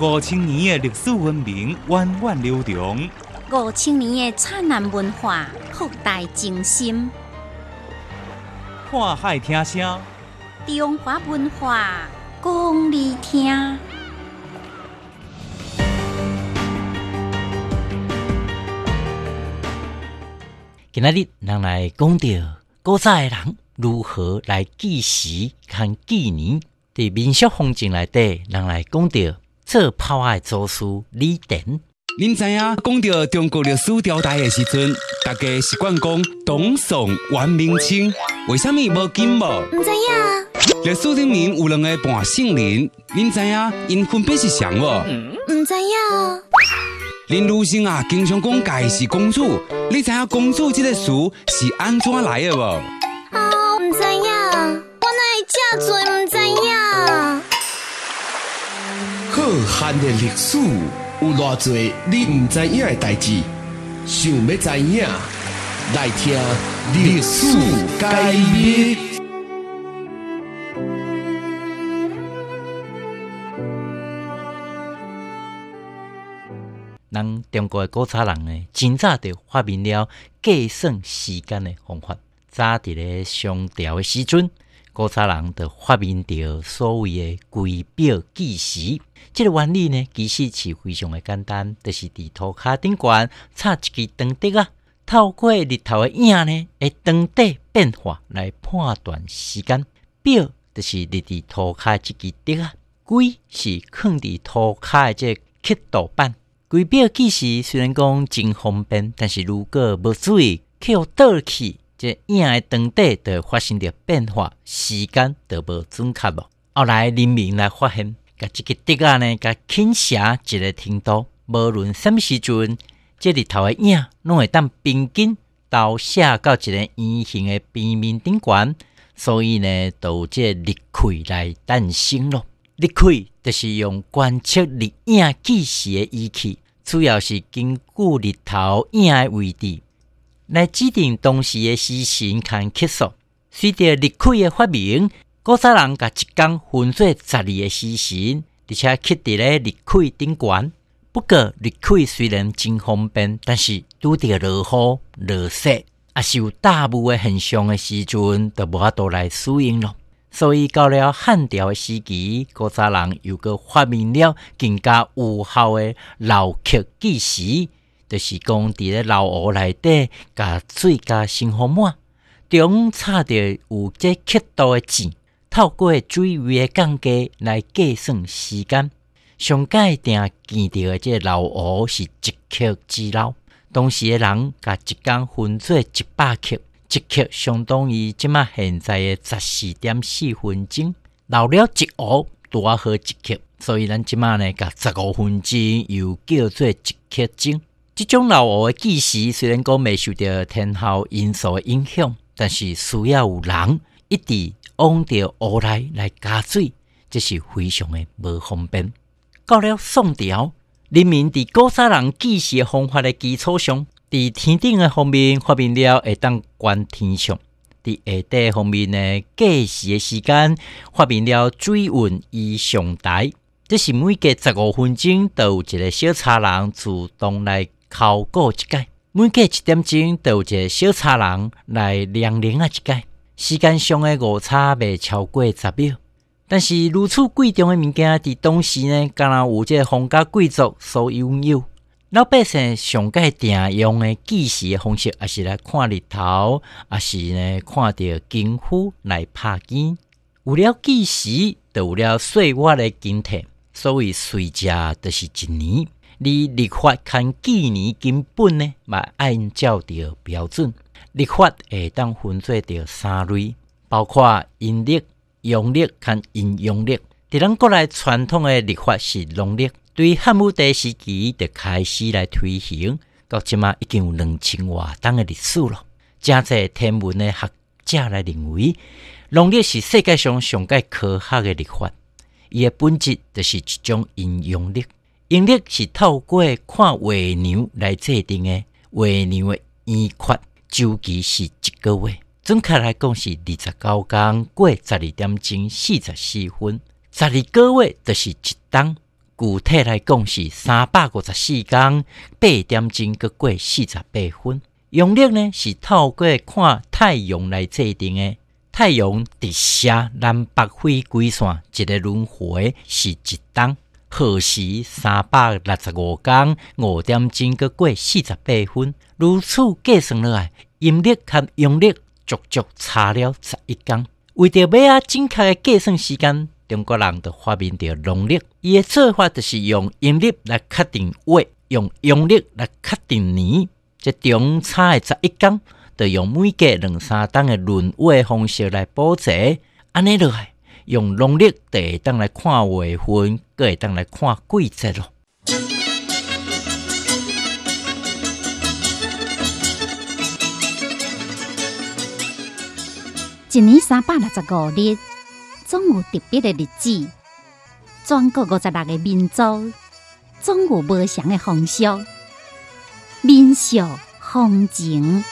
五千年的历史文明源远流长，五千年的灿烂文化博大精深。看海听声，中华文化讲你听。今仔日人来讲到古早的人如何来记时看纪年，伫民俗风情内底，人来讲到做炮爱祖师李典。您知影讲到中国历史朝代的时阵，大家习惯讲董宋、元、明、清，为什么无金无？唔知影，历史里面有两个半圣人，您知影因分别是谁无？唔知影，林如生啊，经常讲家是公主，你知影公主这个词是安怎来的无？浩瀚的历史有偌多你唔知影的代志，想要知影，来听历史解密。咱中国的古早人呢，真早就发明了计算时间的方法。早伫咧商朝的时阵，古早人就发明着所谓的规表计时。这个原理呢，其实是非常的简单，就是伫涂骹顶悬插一支长笛啊，透过日头的影呢，诶，长笛变化来判断时间。表就是立伫涂骹一支笛啊，规是放伫涂骹的这个刻度板。规表计时虽然讲真方便，但是如果无注意，扣倒去，这影的长底就发生着变化，时间就无准确咯。后来人民来发现，甲即个笛啊呢，甲倾斜一个程度，无论什么时阵，这日头的影拢会当平均投射到一个圆形的平面顶悬，所以呢，就有这日晷来诞生咯。日晷就是用观测日影计时的仪器，主要是根据日头影的位置来制定当时的时辰和刻数。随着日晷的发明，古早人甲一天分做十二个时辰，而且刻伫咧日晷顶悬。不过，日晷虽然真方便，但是拄着落雨、落雪，也是有大雾的现象的时阵，就无法度来使用咯。所以到了汉朝的时期，古早人又个发明了更加有效的漏刻计时，就是讲伫咧漏壶内底，甲水加生活满，中插着有这刻度的箭，透过水位的降低来计算时间。上界定见到的这漏壶是一刻之老，当时的人甲一天分做一百刻。一刻相当于即马现在的十四点四分钟，漏了一壶多好一刻，所以咱即马呢，甲十五分钟又叫做一刻钟。即种漏壶的计时虽然讲未受到天候因素的影响，但是需要有人一直往着壶内来加水，这是非常的无方便。到了宋朝，人民伫古早人计时的方法的基础上。伫天顶的方面发明了会当观天象；伫下底方面呢，计时的时间发明了水运仪象台。这是每隔十五分钟都有一个小差人自动来考过一届，每隔一点钟都有一个小差人来量铃啊一届。时间上的误差未超过十秒。但是如此贵重的物件，伫当时呢，敢若有这皇家贵族所拥有。老百姓上界定用的计时的方式，也是来看日头，也是呢看到金虎来拍金。有了计时，就有了岁月的金体。所谓岁价就是一年。你立法看纪年根本呢，嘛按照着标准。立法会当分做着三类，包括阴历、阳历牵阴阳历。伫咱国内传统的立法是农历。对汉武帝时期就开始来推行，到即马已经有两千多档的历史了。真侪天文的学者来认为，农历是世界上上界科学的历法，伊的本质就是一种阴阳历。阴历是透过看月亮来制定的，月亮的圆缺周期是一个月，准确来讲是二十九天过十二点钟四十四分，十二个月就是一冬。具体来讲是三百五十四天八点钟过过四十八分。阳历呢是透过看太阳来制定的。太阳直射南北回归线一个轮回是一冬，耗时三百六十五天五点钟过过四十八分。如此计算落来，阴历和阳历足足差了十一天。为着要啊正确的计算时间，中国人就发明着农历。伊的做法就是用阴历来确定月，用阳历来确定年，这中差的十一天。就用每隔两三天的轮位方式来补齐，安尼落来用农历第二档来看月份，各会当来看季节咯。一年三百六十五日，总有特别的日子。全国五十六个民族，总有不同的风俗、民俗、风情。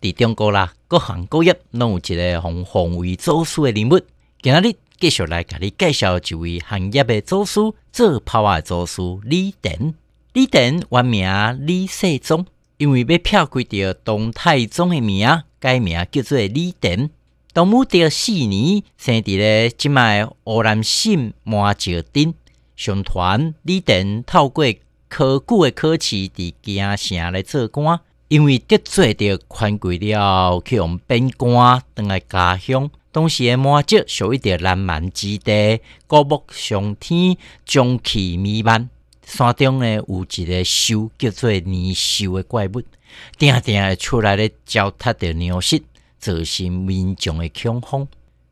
伫中国啦，各行各业拢有一个红宏伟做师的人物。今日继续来甲你介绍一位行业的做事，做泡的做事李典。李典原名李世宗，因为要撇开掉东太宗的名，改名叫做李典。当母得四年，生伫咧即卖湖南省麻桥镇。相传李典透过科举的考试，伫京城来做官。因为得罪着权贵了，去用边关等来家乡。当时的马籍属于着南蛮之地，高木上天，瘴气弥漫。山中呢有一个兽叫做泥鳅的怪物，定定会出来咧糟蹋着粮食，造成民众的恐慌。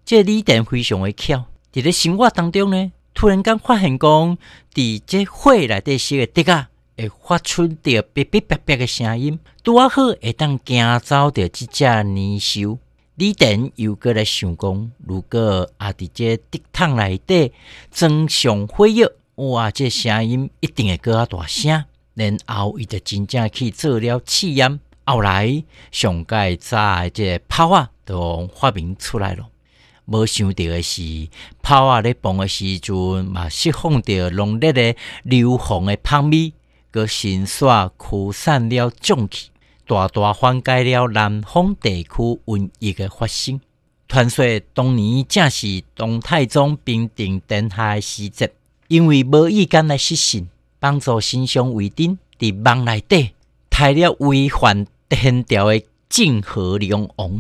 这李典非常的巧，伫咧生活当中呢，突然间发现讲，伫这火内底是个滴啊。会发出着哔哔哔哔的声音，拄啊好会当惊走着即只泥鳅。李典又过来想讲，如果啊伫这竹筒内底装上火药，哇，这声音一定会搁较大声。然后伊就真正去做了试验，后来上届早这炮啊都发明出来了。无想到的是，炮啊咧放的时阵嘛释放着浓烈的硫磺的香味。个新刷驱散了瘴气，大大缓解了南方地区瘟疫的发生。传说当年正是东太宗平定天下的时节，因为无意间来失信，帮助新上为丁，伫梦内底杀了违反天条的晋和梁王。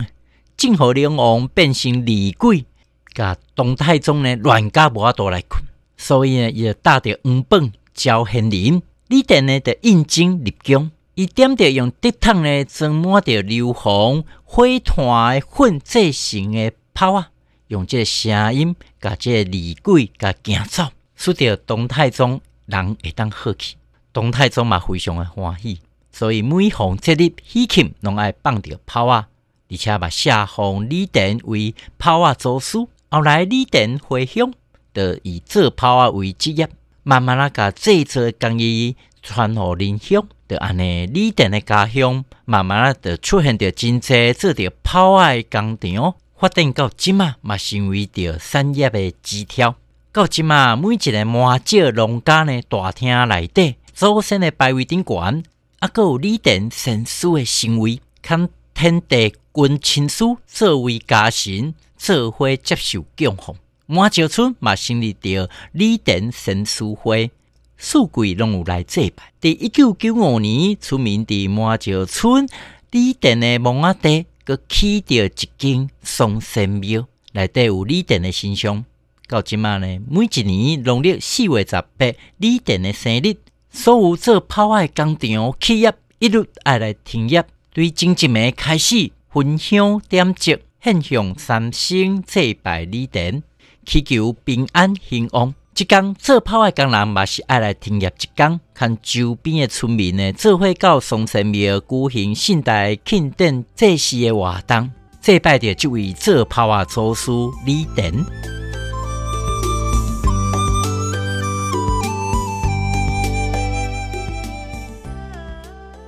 晋和梁王变成厉鬼，甲东太宗呢乱加无法度来困，所以呢，伊就带着黄本招贤人。李典呢，就应征入宫，伊点着用竹筒呢装满着硫磺、火炭粉制成的炮啊，用这声音甲这厉鬼甲惊走，使得东太宗人会当好去。东太宗嘛非常的欢喜，所以每逢节日喜庆，拢爱放着炮啊，而且把下封李典为炮啊做师。后来李典回乡，就以做炮啊为职业。慢慢啊，甲制作工艺传互人乡，就安尼李典的家乡，慢慢啊，就出现着真济做着泡的工厂，发展到即嘛，嘛成为着产业的枝条。到即嘛，每一个麻雀农家呢，大厅内底，祖先的拜位顶悬，啊，个有李典神书的行为，看天地君亲师作为家神，做伙接受供奉。马桥村嘛成立着李典神书会，四季拢有来祭拜。伫一九九五年，出名伫马桥村李典的墓仔地，佮起着一间松神庙，内底有李典的形象。到即嘛呢，每一年农历四月十八，李典的生日，所有做炮爱工厂企业一律爱来停业，对正一暝开始焚香点烛，献上三星祭拜李典。祈求平安兴旺。即工做炮的工人嘛是爱来停业一工，看周边的村民呢做伙到松山庙举行盛大庆典祭祀的活动，祭拜着这位做炮的祖师李典。